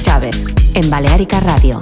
Chávez en Balearica Radio.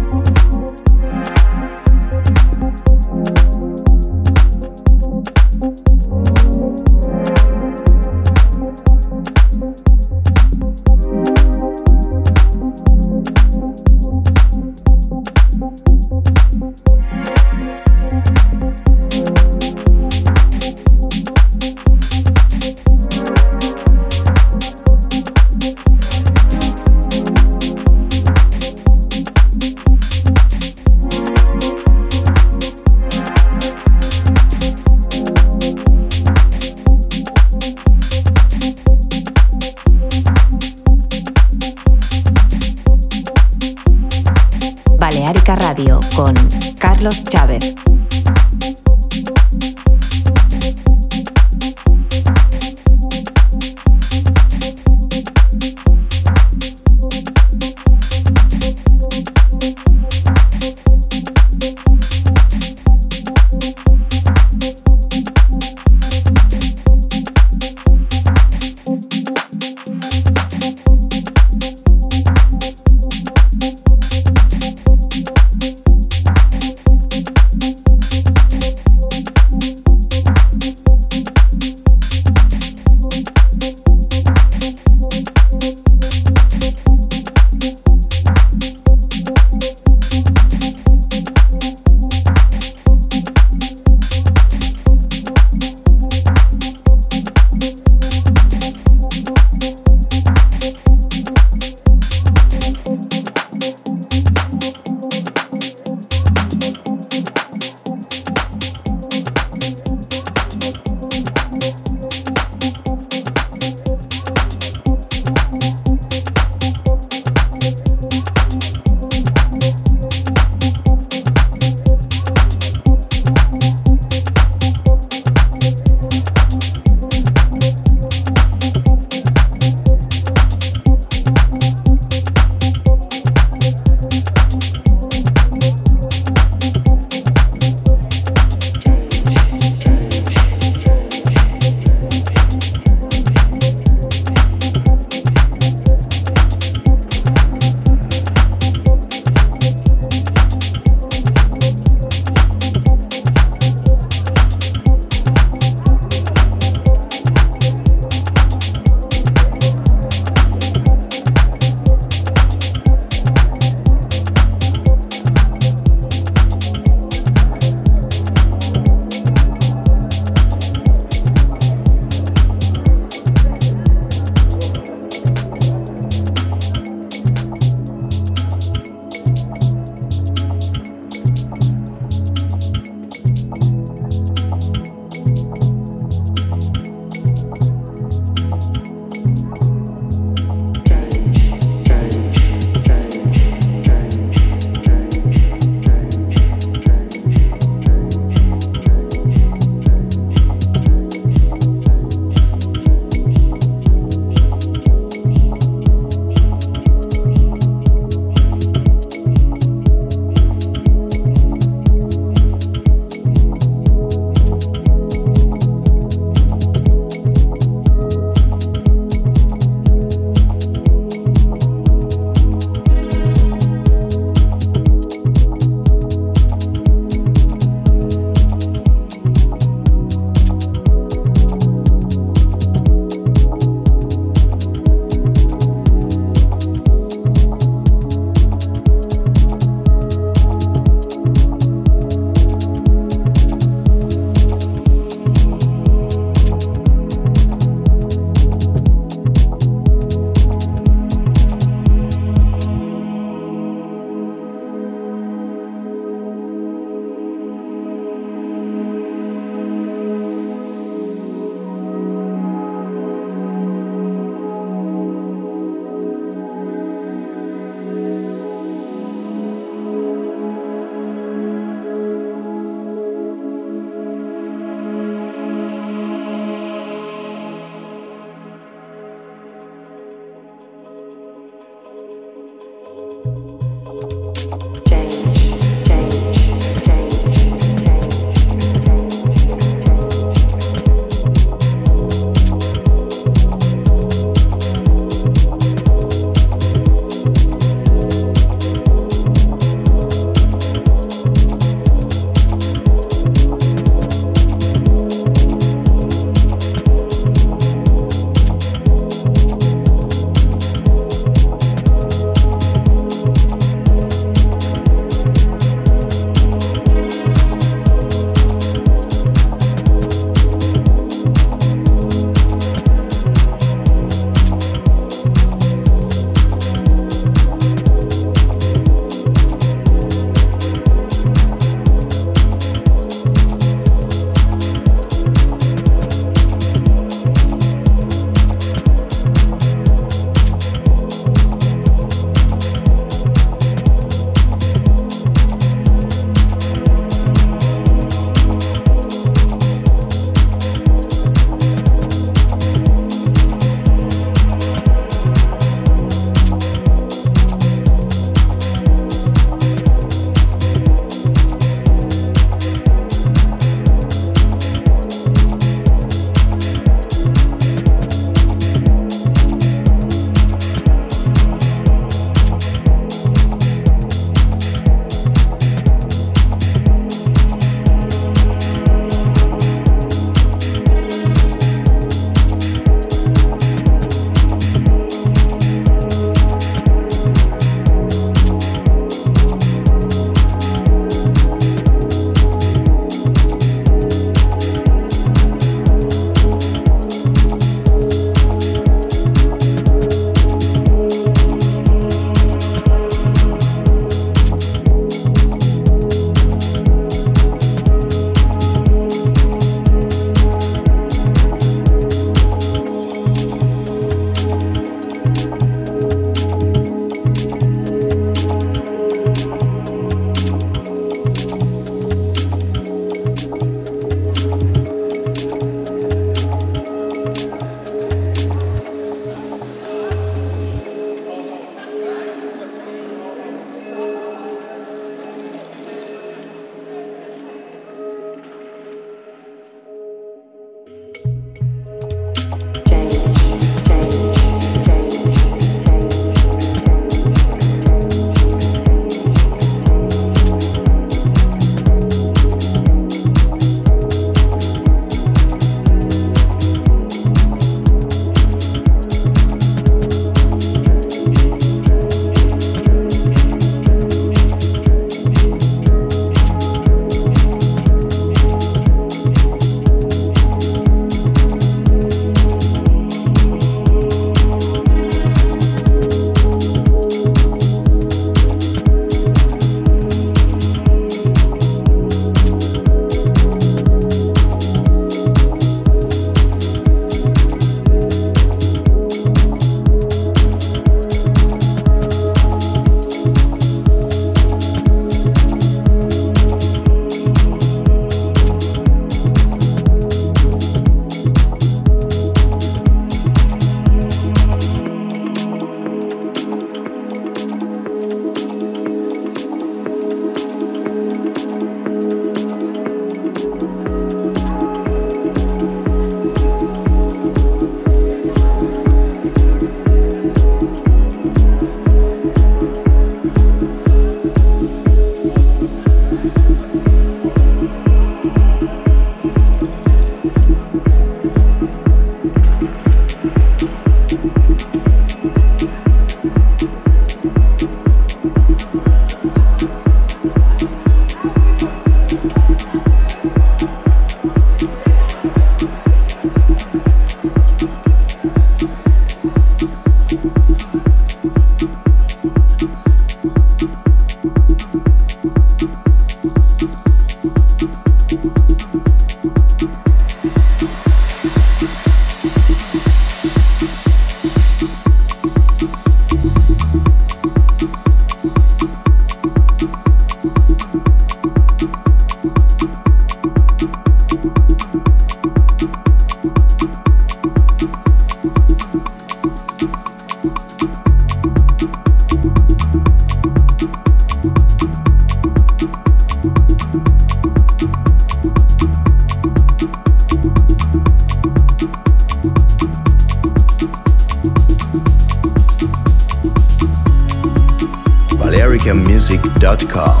Music.com.